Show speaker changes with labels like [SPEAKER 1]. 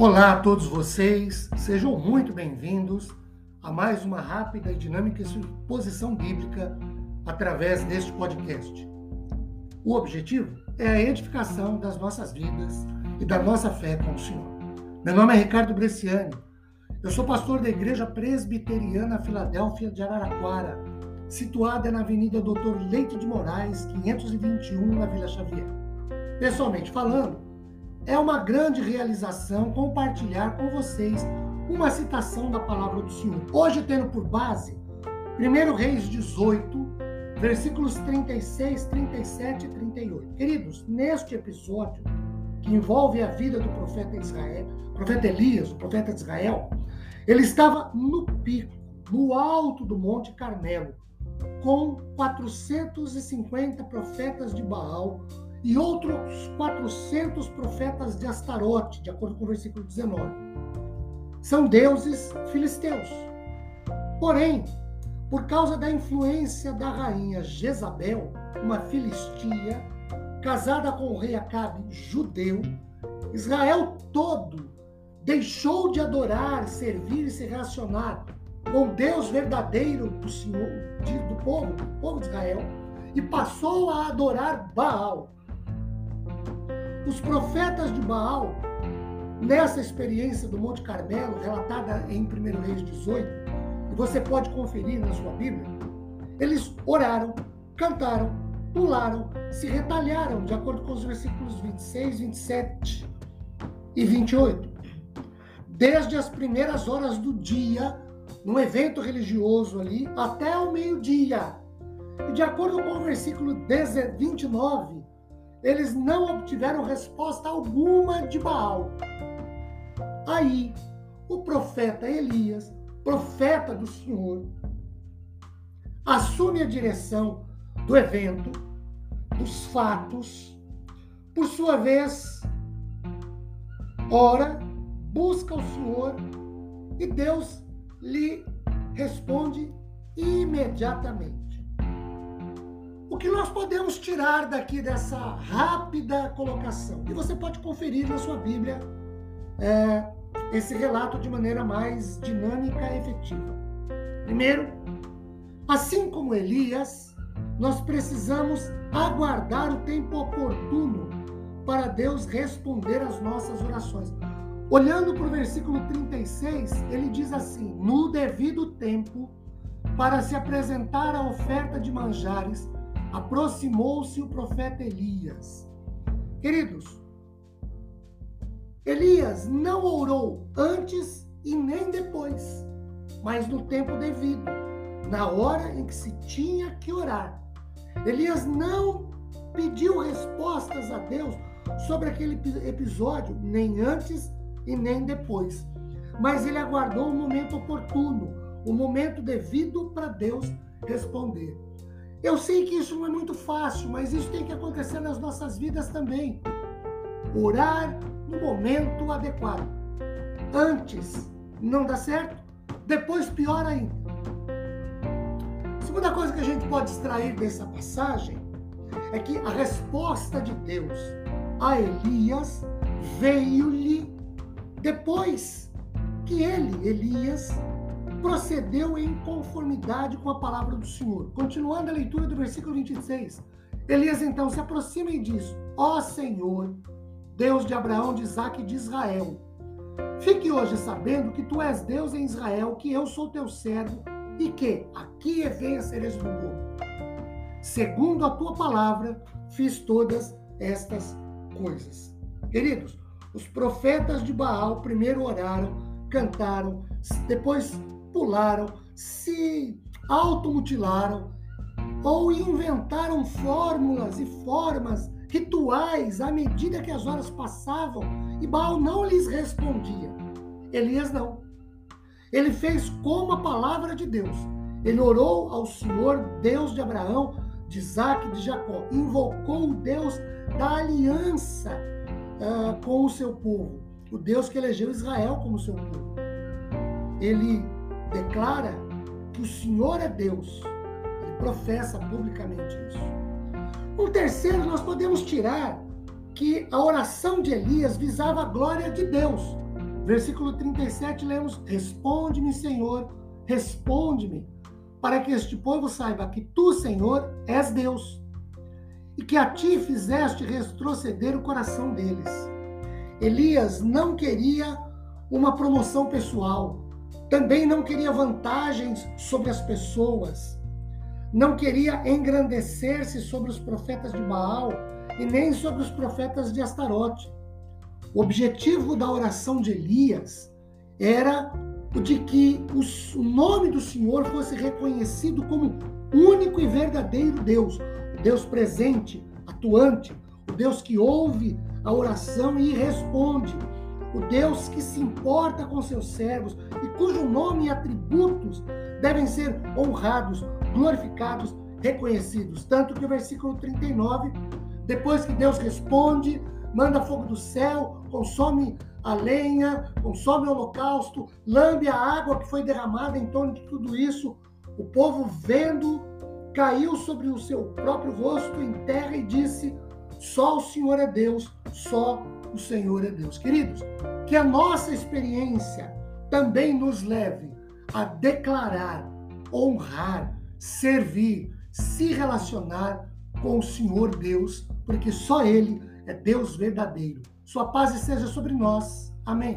[SPEAKER 1] Olá a todos vocês, sejam muito bem-vindos a mais uma rápida e dinâmica exposição bíblica através deste podcast. O objetivo é a edificação das nossas vidas e da nossa fé com o Senhor. Meu nome é Ricardo Bresciani, eu sou pastor da Igreja Presbiteriana Filadélfia de Araraquara, situada na Avenida Doutor Leite de Moraes, 521, na Vila Xavier. Pessoalmente falando, é uma grande realização compartilhar com vocês uma citação da palavra do Senhor. Hoje, tendo por base 1 Reis 18, versículos 36, 37 e 38. Queridos, neste episódio, que envolve a vida do profeta Israel, profeta Elias, o profeta de Israel, ele estava no pico, no alto do Monte Carmelo, com 450 profetas de Baal e outros 400 profetas de Astarote, de acordo com o versículo 19. São deuses filisteus. Porém, por causa da influência da rainha Jezabel, uma filistia, casada com o rei Acabe, judeu, Israel todo deixou de adorar, servir e se relacionar com Deus verdadeiro do Senhor, do povo, do povo de Israel, e passou a adorar Baal, os profetas de Baal, nessa experiência do Monte Carmelo, relatada em 1 Reis 18, e você pode conferir na sua Bíblia, eles oraram, cantaram, pularam, se retalharam, de acordo com os versículos 26, 27 e 28. Desde as primeiras horas do dia, num evento religioso ali, até o meio-dia. E de acordo com o versículo 29, eles não obtiveram resposta alguma de Baal. Aí, o profeta Elias, profeta do Senhor, assume a direção do evento, dos fatos, por sua vez, ora, busca o Senhor e Deus lhe responde imediatamente. O que nós podemos tirar daqui dessa rápida colocação? E você pode conferir na sua Bíblia é, esse relato de maneira mais dinâmica e efetiva. Primeiro, assim como Elias, nós precisamos aguardar o tempo oportuno para Deus responder às nossas orações. Olhando para o versículo 36, ele diz assim: No devido tempo, para se apresentar a oferta de manjares, aproximou-se o profeta Elias. Queridos, Elias não orou antes e nem depois, mas no tempo devido, na hora em que se tinha que orar. Elias não pediu respostas a Deus sobre aquele episódio, nem antes e nem depois. Mas ele aguardou o momento oportuno, o momento devido para Deus responder. Eu sei que isso não é muito fácil, mas isso tem que acontecer nas nossas vidas também. Orar no momento adequado. Antes não dá certo, depois pior ainda. Segunda coisa que a gente pode extrair dessa passagem é que a resposta de Deus a Elias veio-lhe depois que ele, Elias, procedeu em conformidade com a palavra do Senhor. Continuando a leitura do versículo 26. Elias então se aproxima e diz: Ó oh Senhor, Deus de Abraão, de Isaac e de Israel, fique hoje sabendo que tu és Deus em Israel, que eu sou teu servo e que aqui venha seres do mundo. Segundo a tua palavra, fiz todas estas coisas. Queridos, os profetas de Baal primeiro oraram, cantaram, depois pularam, se automutilaram ou inventaram fórmulas e formas rituais à medida que as horas passavam e Baal não lhes respondia. Elias não. Ele fez como a palavra de Deus. Ele orou ao Senhor, Deus de Abraão, de Isaac e de Jacó. Invocou o Deus da aliança uh, com o seu povo. O Deus que elegeu Israel como seu povo. Ele declara que o Senhor é Deus. Ele professa publicamente isso. Um terceiro, nós podemos tirar que a oração de Elias visava a glória de Deus. Versículo 37, lemos: Responde-me, Senhor, responde-me, para que este povo saiba que tu, Senhor, és Deus, e que a ti fizeste retroceder o coração deles. Elias não queria uma promoção pessoal, também não queria vantagens sobre as pessoas, não queria engrandecer-se sobre os profetas de Baal e nem sobre os profetas de Astarote. O objetivo da oração de Elias era o de que o nome do Senhor fosse reconhecido como único e verdadeiro Deus, o Deus presente, atuante, o Deus que ouve a oração e responde, o Deus que se importa com seus servos e cujo nome e atributos devem ser honrados, glorificados, reconhecidos. Tanto que o versículo 39, depois que Deus responde, manda fogo do céu, consome a lenha, consome o holocausto, lambe a água que foi derramada em torno de tudo isso. O povo, vendo, caiu sobre o seu próprio rosto em terra e disse: Só o Senhor é Deus, só o Senhor é Deus. Queridos, que a nossa experiência também nos leve a declarar, honrar, servir, se relacionar com o Senhor Deus, porque só Ele é Deus verdadeiro. Sua paz esteja sobre nós. Amém.